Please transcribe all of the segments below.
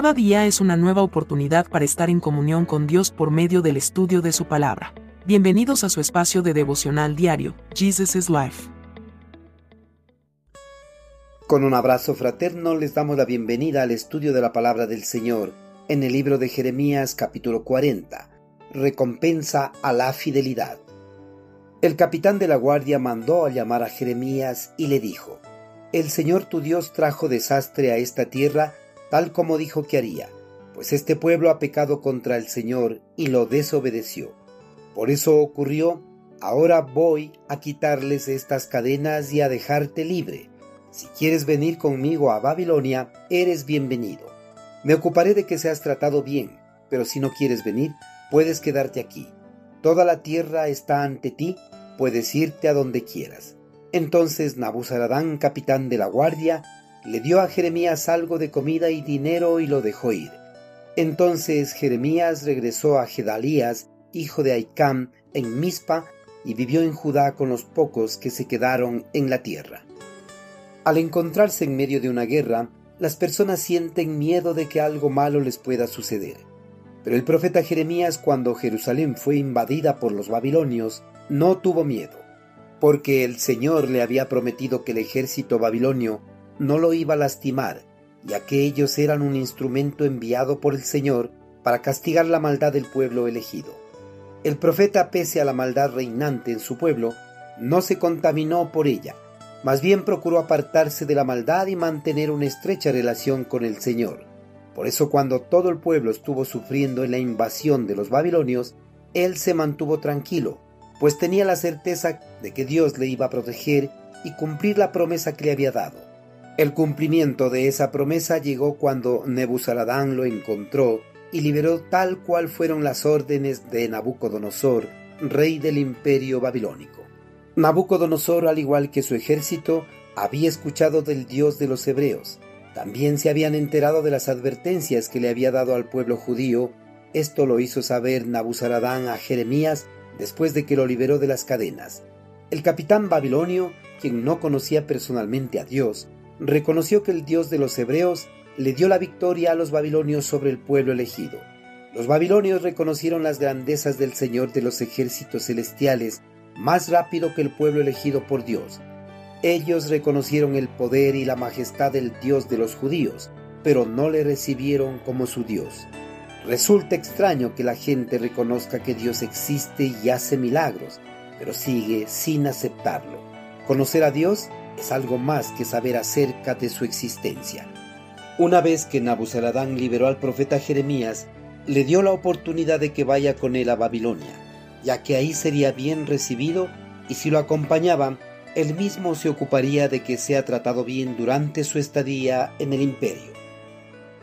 Cada día es una nueva oportunidad para estar en comunión con Dios por medio del estudio de su palabra. Bienvenidos a su espacio de devocional diario, Jesus is Life. Con un abrazo fraterno les damos la bienvenida al estudio de la palabra del Señor en el libro de Jeremías capítulo 40. Recompensa a la fidelidad. El capitán de la guardia mandó a llamar a Jeremías y le dijo, El Señor tu Dios trajo desastre a esta tierra tal como dijo que haría, pues este pueblo ha pecado contra el Señor y lo desobedeció. Por eso ocurrió, ahora voy a quitarles estas cadenas y a dejarte libre. Si quieres venir conmigo a Babilonia, eres bienvenido. Me ocuparé de que seas tratado bien, pero si no quieres venir, puedes quedarte aquí. Toda la tierra está ante ti, puedes irte a donde quieras. Entonces Nabuzaradán, capitán de la guardia, le dio a Jeremías algo de comida y dinero y lo dejó ir. Entonces Jeremías regresó a Gedalías, hijo de Aicam, en Mizpa, y vivió en Judá con los pocos que se quedaron en la tierra. Al encontrarse en medio de una guerra, las personas sienten miedo de que algo malo les pueda suceder. Pero el profeta Jeremías, cuando Jerusalén fue invadida por los babilonios, no tuvo miedo, porque el Señor le había prometido que el ejército babilonio no lo iba a lastimar, ya que ellos eran un instrumento enviado por el Señor para castigar la maldad del pueblo elegido. El profeta, pese a la maldad reinante en su pueblo, no se contaminó por ella, más bien procuró apartarse de la maldad y mantener una estrecha relación con el Señor. Por eso cuando todo el pueblo estuvo sufriendo en la invasión de los babilonios, él se mantuvo tranquilo, pues tenía la certeza de que Dios le iba a proteger y cumplir la promesa que le había dado. El cumplimiento de esa promesa llegó cuando Nebuzaradán lo encontró y liberó tal cual fueron las órdenes de Nabucodonosor, rey del imperio babilónico. Nabucodonosor, al igual que su ejército, había escuchado del Dios de los hebreos. También se habían enterado de las advertencias que le había dado al pueblo judío. Esto lo hizo saber Nabuzaradán a Jeremías después de que lo liberó de las cadenas. El capitán babilonio, quien no conocía personalmente a Dios, reconoció que el Dios de los hebreos le dio la victoria a los babilonios sobre el pueblo elegido. Los babilonios reconocieron las grandezas del Señor de los ejércitos celestiales más rápido que el pueblo elegido por Dios. Ellos reconocieron el poder y la majestad del Dios de los judíos, pero no le recibieron como su Dios. Resulta extraño que la gente reconozca que Dios existe y hace milagros, pero sigue sin aceptarlo. Conocer a Dios es algo más que saber acerca de su existencia. Una vez que Nabuzaradán liberó al profeta Jeremías, le dio la oportunidad de que vaya con él a Babilonia, ya que ahí sería bien recibido y si lo acompañaba, él mismo se ocuparía de que sea tratado bien durante su estadía en el imperio.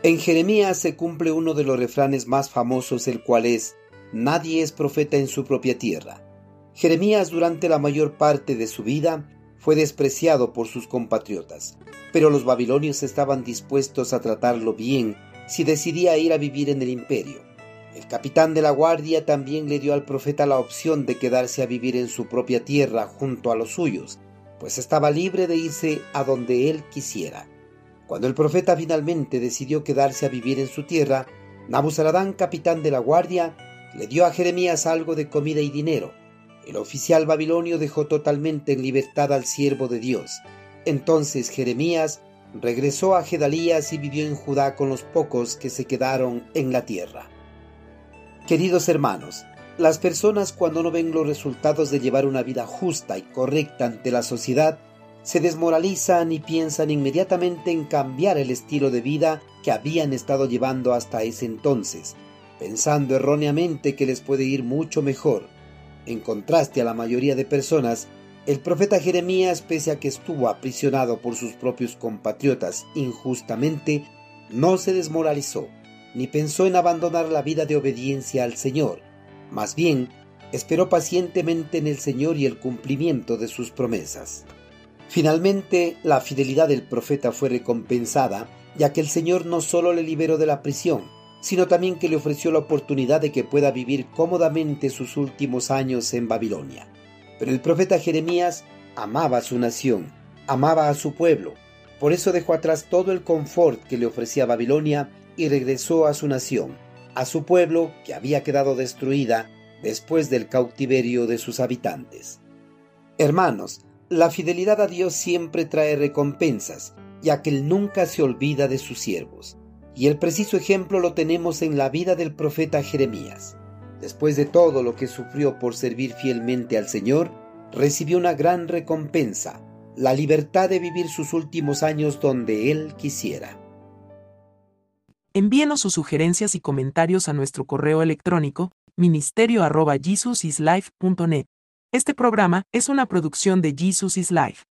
En Jeremías se cumple uno de los refranes más famosos, el cual es, Nadie es profeta en su propia tierra. Jeremías durante la mayor parte de su vida fue despreciado por sus compatriotas, pero los babilonios estaban dispuestos a tratarlo bien si decidía ir a vivir en el imperio. El capitán de la guardia también le dio al profeta la opción de quedarse a vivir en su propia tierra junto a los suyos, pues estaba libre de irse a donde él quisiera. Cuando el profeta finalmente decidió quedarse a vivir en su tierra, Nabuzaradán, capitán de la guardia, le dio a Jeremías algo de comida y dinero, el oficial babilonio dejó totalmente en libertad al siervo de Dios. Entonces Jeremías regresó a Gedalías y vivió en Judá con los pocos que se quedaron en la tierra. Queridos hermanos, las personas cuando no ven los resultados de llevar una vida justa y correcta ante la sociedad, se desmoralizan y piensan inmediatamente en cambiar el estilo de vida que habían estado llevando hasta ese entonces, pensando erróneamente que les puede ir mucho mejor en contraste a la mayoría de personas, el profeta Jeremías, pese a que estuvo aprisionado por sus propios compatriotas injustamente, no se desmoralizó, ni pensó en abandonar la vida de obediencia al Señor. Más bien, esperó pacientemente en el Señor y el cumplimiento de sus promesas. Finalmente, la fidelidad del profeta fue recompensada, ya que el Señor no solo le liberó de la prisión, sino también que le ofreció la oportunidad de que pueda vivir cómodamente sus últimos años en Babilonia. Pero el profeta Jeremías amaba a su nación, amaba a su pueblo, por eso dejó atrás todo el confort que le ofrecía Babilonia y regresó a su nación, a su pueblo que había quedado destruida después del cautiverio de sus habitantes. Hermanos, la fidelidad a Dios siempre trae recompensas, ya que Él nunca se olvida de sus siervos. Y el preciso ejemplo lo tenemos en la vida del profeta Jeremías. Después de todo lo que sufrió por servir fielmente al Señor, recibió una gran recompensa, la libertad de vivir sus últimos años donde Él quisiera. Envíenos sus sugerencias y comentarios a nuestro correo electrónico ministerio.jesusislife.net. Este programa es una producción de Jesus is Life.